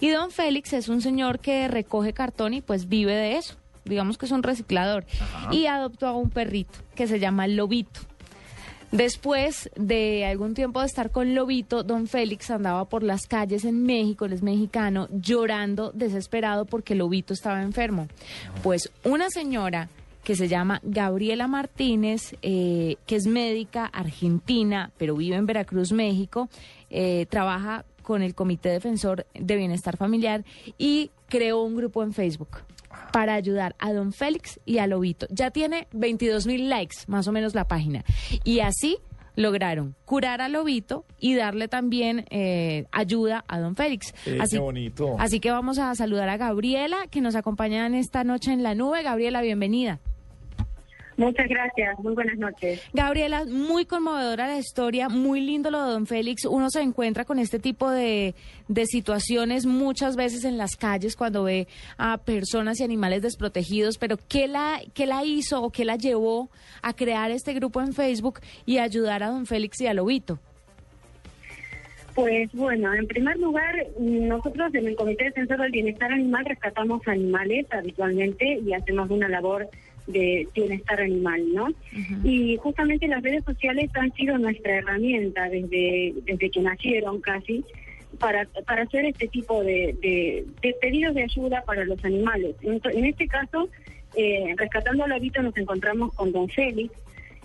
Y don Félix es un señor que recoge cartón y pues vive de eso. Digamos que es un reciclador. Y adoptó a un perrito que se llama Lobito. Después de algún tiempo de estar con Lobito, don Félix andaba por las calles en México, él es mexicano, llorando desesperado porque Lobito estaba enfermo. Pues una señora que se llama Gabriela Martínez, eh, que es médica argentina, pero vive en Veracruz, México, eh, trabaja con el Comité Defensor de Bienestar Familiar y creó un grupo en Facebook para ayudar a don Félix y a Lobito. Ya tiene 22 mil likes, más o menos la página. Y así lograron curar a Lobito y darle también eh, ayuda a don Félix. así, qué bonito. Así que vamos a saludar a Gabriela, que nos acompaña en esta noche en la nube. Gabriela, bienvenida. Muchas gracias, muy buenas noches. Gabriela, muy conmovedora la historia, muy lindo lo de don Félix. Uno se encuentra con este tipo de, de situaciones muchas veces en las calles cuando ve a personas y animales desprotegidos, pero ¿qué la, qué la hizo o qué la llevó a crear este grupo en Facebook y ayudar a don Félix y a Lobito? Pues bueno, en primer lugar, nosotros en el Comité Defensor del Bienestar Animal rescatamos animales habitualmente y hacemos una labor de bienestar animal, ¿no? Y justamente las redes sociales han sido nuestra herramienta desde, desde que nacieron casi para, para hacer este tipo de, de, pedidos de ayuda para los animales. En, en este caso, eh, rescatando al hábito nos encontramos con Don Félix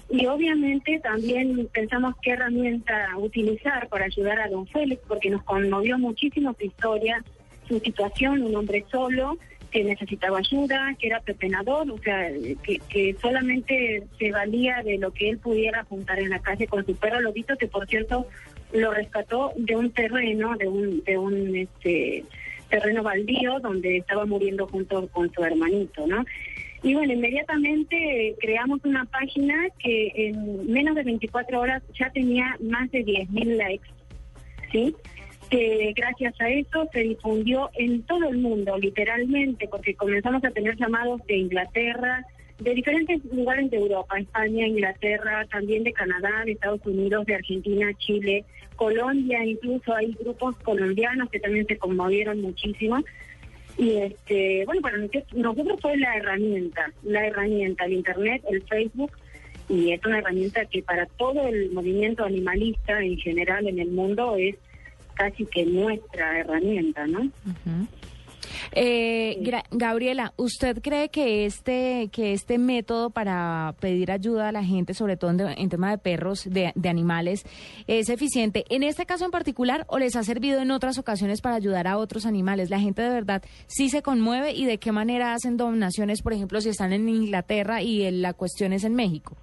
y obviamente también pensamos qué herramienta utilizar para ayudar a Don Félix porque nos conmovió muchísimo su historia, su situación, un hombre solo que necesitaba ayuda, que era pepenador, o sea, que, que solamente se valía de lo que él pudiera juntar en la calle con su perro Lobito, que por cierto lo rescató de un terreno, de un, de un este terreno baldío donde estaba muriendo junto con su hermanito, ¿no? Y bueno, inmediatamente creamos una página que en menos de 24 horas ya tenía más de 10.000 likes, ¿sí? Que gracias a eso se difundió en todo el mundo, literalmente, porque comenzamos a tener llamados de Inglaterra, de diferentes lugares de Europa, España, Inglaterra, también de Canadá, de Estados Unidos, de Argentina, Chile, Colombia, incluso hay grupos colombianos que también se conmovieron muchísimo. Y este, bueno, para nosotros fue la herramienta, la herramienta, el Internet, el Facebook, y es una herramienta que para todo el movimiento animalista en general en el mundo es casi que nuestra herramienta, ¿no? Eh, Gabriela, ¿usted cree que este que este método para pedir ayuda a la gente, sobre todo en, tema de perros, de, animales, es eficiente en este caso en particular o les ha servido en otras ocasiones para ayudar a otros animales? La gente de verdad sí se conmueve y de qué manera hacen donaciones, por ejemplo, si están en Inglaterra y la cuestión es en México.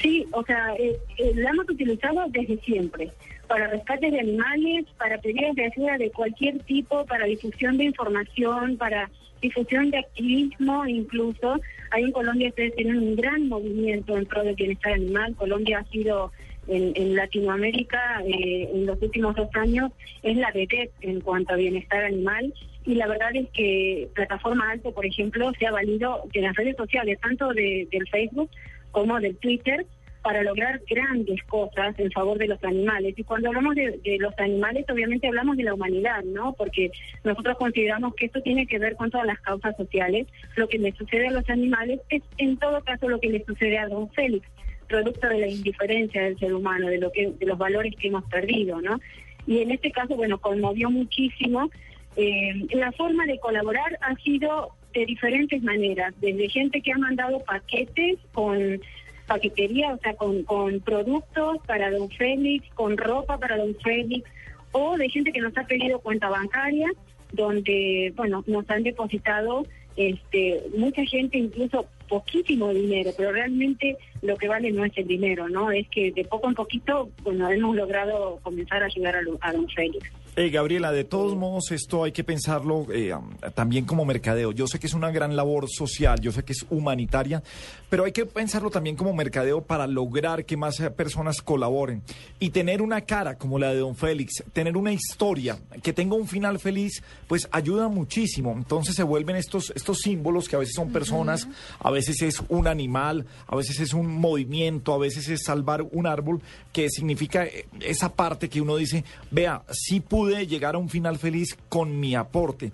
Sí, o sea, eh, eh, la hemos utilizado desde siempre para rescates de animales, para pedidos de ayuda de cualquier tipo, para difusión de información, para difusión de activismo incluso. Ahí en Colombia ustedes tienen un gran movimiento en pro del bienestar animal. Colombia ha sido en, Latinoamérica eh, en los últimos dos años es la vedette en cuanto a bienestar animal y la verdad es que Plataforma Alto, por ejemplo, se ha valido de las redes sociales, tanto de, del Facebook como del Twitter, para lograr grandes cosas en favor de los animales. Y cuando hablamos de, los animales, obviamente hablamos de la humanidad, ¿no? Porque nosotros consideramos que esto tiene que ver con todas las causas sociales. Lo que le sucede a los animales es, en todo caso, lo que le sucede a don Félix, producto de la indiferencia del ser humano, de, lo que, de los valores que hemos perdido, ¿no? Y en este caso, bueno, conmovió muchísimo. Eh, la forma de colaborar ha sido de diferentes maneras, desde gente que ha mandado paquetes con paquetería, o sea, con, con productos para don Félix, con ropa para don Félix, o de gente que nos ha pedido cuenta bancaria, donde, bueno, nos han depositado este, mucha gente, incluso poquísimo dinero, pero realmente lo que vale no es el dinero, ¿no? Es que de poco en poquito, bueno, hemos logrado comenzar a ayudar a, a don Félix. Eh, Gabriela, de todos modos, esto hay que pensarlo eh, también como mercadeo. Yo sé que es una gran labor social, yo sé que es humanitaria, pero hay que pensarlo también como mercadeo para lograr que más eh, personas colaboren. Y tener una cara como la de Don Félix, tener una historia que tenga un final feliz, pues ayuda muchísimo. Entonces se vuelven estos, estos símbolos que a veces son personas, a veces es un animal, a veces es un movimiento, a veces es salvar un árbol, que significa esa parte que uno dice, vea, sí pude llegar a un final feliz con mi aporte.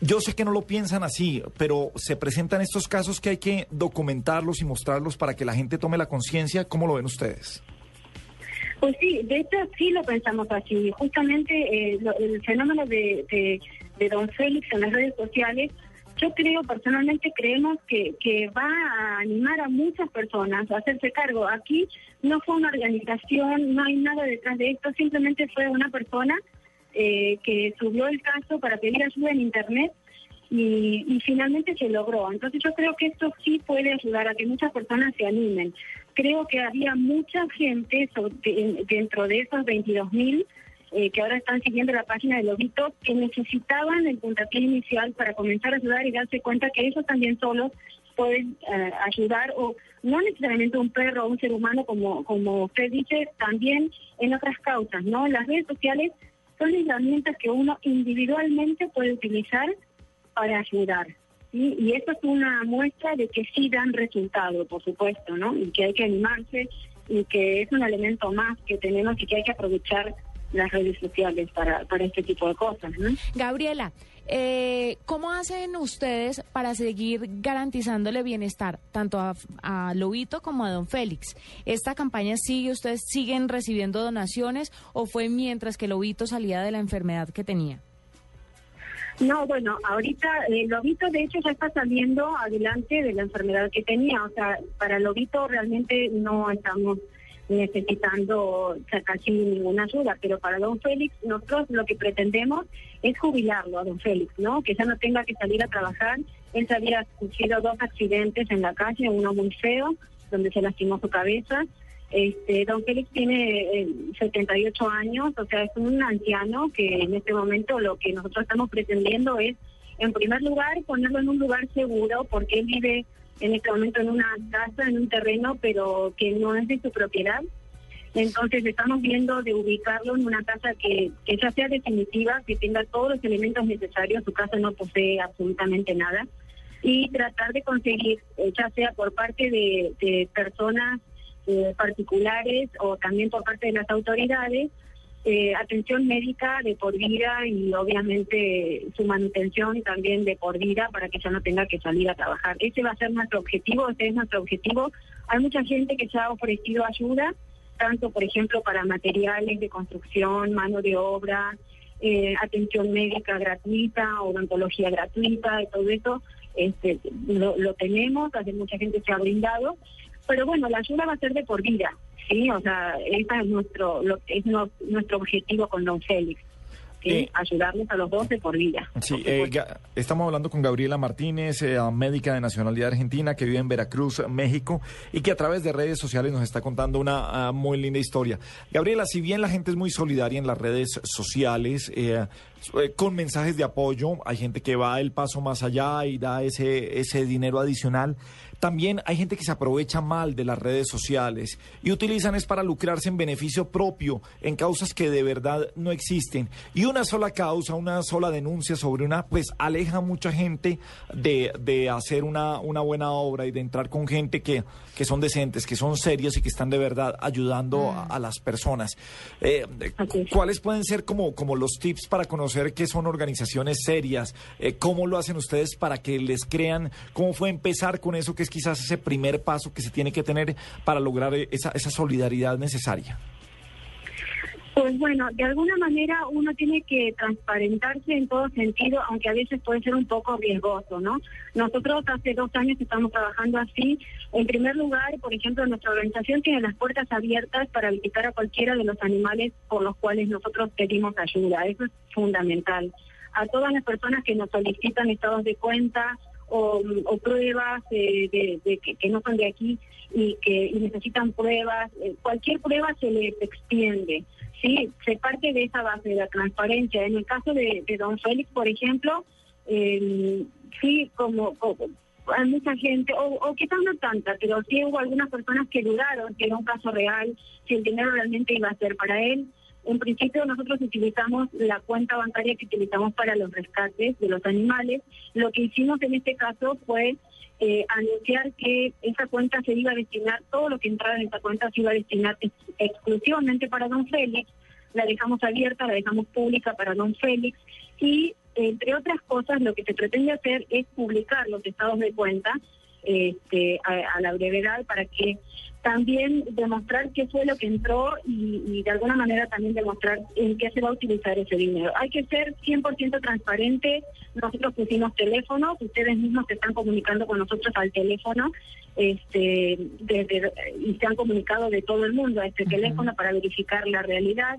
Yo sé que no lo piensan así, pero se presentan estos casos que hay que documentarlos y mostrarlos para que la gente tome la conciencia. ¿Cómo lo ven ustedes? Pues sí, de hecho sí lo pensamos así. Justamente eh, el fenómeno de, de, Don Félix en las redes sociales, yo creo, personalmente creemos que, que va a animar a muchas personas a hacerse cargo. Aquí no fue una organización, no hay nada detrás de esto, simplemente fue una persona eh, que subió el caso para pedir ayuda en Internet y, finalmente se logró. Entonces yo creo que esto sí puede ayudar a que muchas personas se animen. Creo que había mucha gente dentro de esos 22 mil eh, que ahora están siguiendo la página de Lobito que necesitaban el puntapié inicial para comenzar a ayudar y darse cuenta que ellos también solos pueden eh, ayudar o no necesariamente un perro o un ser humano como como usted dice también en otras causas no las redes sociales son herramientas que uno individualmente puede utilizar para ayudar. Y eso es una muestra de que sí dan resultado, por supuesto, ¿no? Y que hay que animarse y que es un elemento más que tenemos y que hay que aprovechar las redes sociales para, para este tipo de cosas. ¿no? Gabriela, eh, ¿cómo hacen ustedes para seguir garantizándole bienestar tanto a, a, Lobito como a Don Félix? ¿Esta campaña sigue, ustedes siguen recibiendo donaciones o fue mientras que Lobito salía de la enfermedad que tenía? No, bueno, ahorita eh, Lobito de hecho ya está saliendo adelante de la enfermedad que tenía, o sea, para Lobito realmente no estamos necesitando casi ninguna ayuda, pero para don Félix nosotros lo que pretendemos es jubilarlo a don Félix, ¿no? Que ya no tenga que salir a trabajar. Él había sufrido dos accidentes en la calle, uno muy feo, donde se lastimó su cabeza. Este, don Félix tiene 78 eh, años, o sea, es un anciano que en este momento lo que nosotros estamos pretendiendo es, en primer lugar, ponerlo en un lugar seguro, porque él vive en este momento en una casa, en un terreno, pero que no es de su propiedad. Entonces estamos viendo de ubicarlo en una casa que, que ya sea definitiva, que tenga todos los elementos necesarios, su casa no posee absolutamente nada, y tratar de conseguir, eh, ya sea por parte de, personas eh, particulares o también por parte de las autoridades, eh, atención médica de por vida y obviamente su manutención también de por vida para que ya no tenga que salir a trabajar. Ese va a ser nuestro objetivo, ese es nuestro objetivo. Hay mucha gente que se ha ofrecido ayuda, tanto por ejemplo para materiales de construcción, mano de obra, eh, atención médica gratuita, odontología gratuita y todo eso. Este, lo, tenemos, hace mucha gente se ha brindado, pero bueno, la ayuda va a ser de por vida. Sí, o sea, ese es nuestro, lo, es nuestro objetivo con Don Félix. Eh, ayudarles a los dos de por vida. Sí, eh, estamos hablando con Gabriela Martínez, eh, médica de nacionalidad argentina que vive en Veracruz, México, y que a través de redes sociales nos está contando una ah, muy linda historia. Gabriela, si bien la gente es muy solidaria en las redes sociales, con mensajes de apoyo, hay gente que va el paso más allá y da ese, ese dinero adicional. También hay gente que se aprovecha mal de las redes sociales y utilizan es para lucrarse en beneficio propio, en causas que de verdad no existen. Y una sola causa, una sola denuncia sobre una, pues aleja a mucha gente de, de hacer una, una buena obra y de entrar con gente que, que son decentes, que son serios y que están de verdad ayudando a, las personas. Eh, ¿Cuáles pueden ser como, como los tips para conocer qué son organizaciones serias? Eh, ¿Cómo lo hacen ustedes para que les crean? ¿Cómo fue empezar con eso que quizás ese primer paso que se tiene que tener para lograr esa, esa solidaridad necesaria? Pues bueno, de alguna manera uno tiene que transparentarse en todo sentido, aunque a veces puede ser un poco riesgoso, ¿no? Nosotros hace dos años estamos trabajando así. En primer lugar, por ejemplo, nuestra organización tiene las puertas abiertas para visitar a cualquiera de los animales por los cuales nosotros pedimos ayuda. Eso es fundamental. A todas las personas que nos solicitan estados de cuenta o, pruebas de, que, no son de aquí y que y necesitan pruebas, eh, cualquier prueba se les extiende. Sí, se parte de esa base de la transparencia. En el caso de, don Félix, por ejemplo, eh, sí, como, como hay mucha gente, o, o quizás no tanta, pero sí hubo algunas personas que dudaron que era un caso real, si el dinero realmente iba a ser para él. En principio nosotros utilizamos la cuenta bancaria que utilizamos para los rescates de los animales. Lo que hicimos en este caso fue eh, anunciar que esa cuenta se iba a destinar, todo lo que entrara en esa cuenta se iba a destinar ex exclusivamente para don Félix. La dejamos abierta, la dejamos pública para don Félix y entre otras cosas, lo que se pretende hacer es publicar los estados de cuenta este, a, a la brevedad para que también demostrar qué fue lo que entró y, y, de alguna manera también demostrar en qué se va a utilizar ese dinero. Hay que ser 100% transparente. Nosotros pusimos teléfonos, ustedes mismos se están comunicando con nosotros al teléfono este, desde, y se han comunicado de todo el mundo a este uh -huh. teléfono para verificar la realidad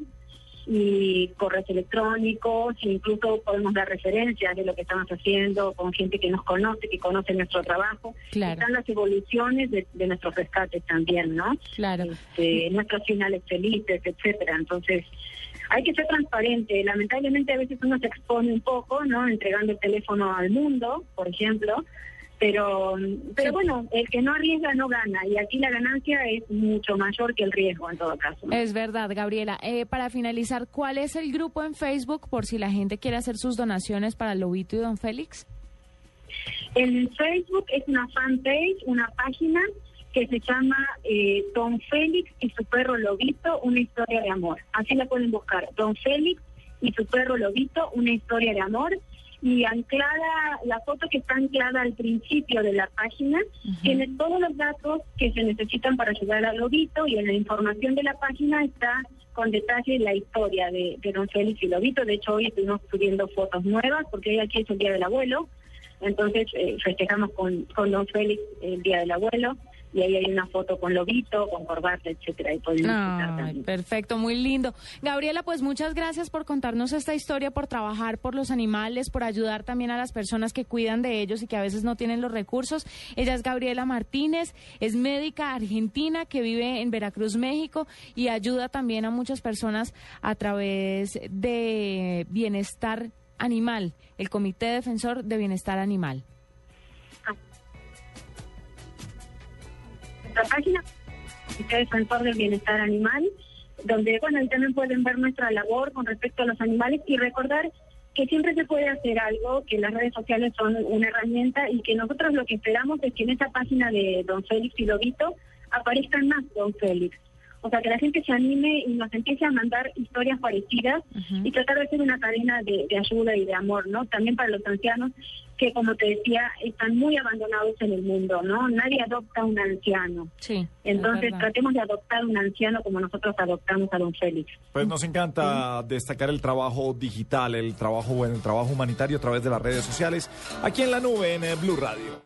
y correos electrónicos, incluso podemos dar referencias de lo que estamos haciendo con gente que nos conoce, que conoce nuestro trabajo. Claro. Están las evoluciones de, de, nuestros rescates también, ¿no? Claro. Este, nuestros finales felices, etcétera. Entonces, hay que ser transparente. Lamentablemente a veces uno se expone un poco, ¿no? Entregando el teléfono al mundo, por ejemplo, pero pero bueno, el que no arriesga no gana y aquí la ganancia es mucho mayor que el riesgo en todo caso. Es verdad, Gabriela. Eh, para finalizar, ¿cuál es el grupo en Facebook por si la gente quiere hacer sus donaciones para Lobito y Don Félix? En Facebook es una fanpage, una página que se llama eh, Don Félix y su perro Lobito, una historia de amor. Así la pueden buscar, Don Félix y su perro Lobito, una historia de amor y anclada, la foto que está anclada al principio de la página, uh -huh. tiene todos los datos que se necesitan para ayudar al lobito y en la información de la página está con detalle la historia de, de don Félix y Lobito. De hecho, hoy estuvimos subiendo fotos nuevas porque hoy aquí es el Día del Abuelo. Entonces, eh, festejamos con, con don Félix el Día del Abuelo y ahí hay una foto con lobito, con corbata, etcétera. Y Ay, perfecto, muy lindo. Gabriela, pues muchas gracias por contarnos esta historia, por trabajar por los animales, por ayudar también a las personas que cuidan de ellos y que a veces no tienen los recursos. Ella es Gabriela Martínez, es médica argentina que vive en Veracruz, México y ayuda también a muchas personas a través de bienestar animal, el Comité Defensor de Bienestar Animal. Nuestra página, que Defensor del Bienestar Animal, donde, bueno, también pueden ver nuestra labor con respecto a los animales y recordar que siempre se puede hacer algo, que las redes sociales son una herramienta y que nosotros lo que esperamos es que en esa página de Don Félix y Lobito aparezcan más Don Félix. O sea, que la gente se anime y nos empiece a mandar historias parecidas uh -huh. y tratar de hacer una cadena de, de, ayuda y de amor, ¿no? También para los ancianos que, como te decía, están muy abandonados en el mundo, ¿no? Nadie adopta a un anciano. Sí. Entonces, tratemos de adoptar a un anciano como nosotros adoptamos a don Félix. Pues nos encanta ¿Sí? destacar el trabajo digital, el trabajo, bueno, el trabajo humanitario a través de las redes sociales, aquí en la nube, en Blue Radio.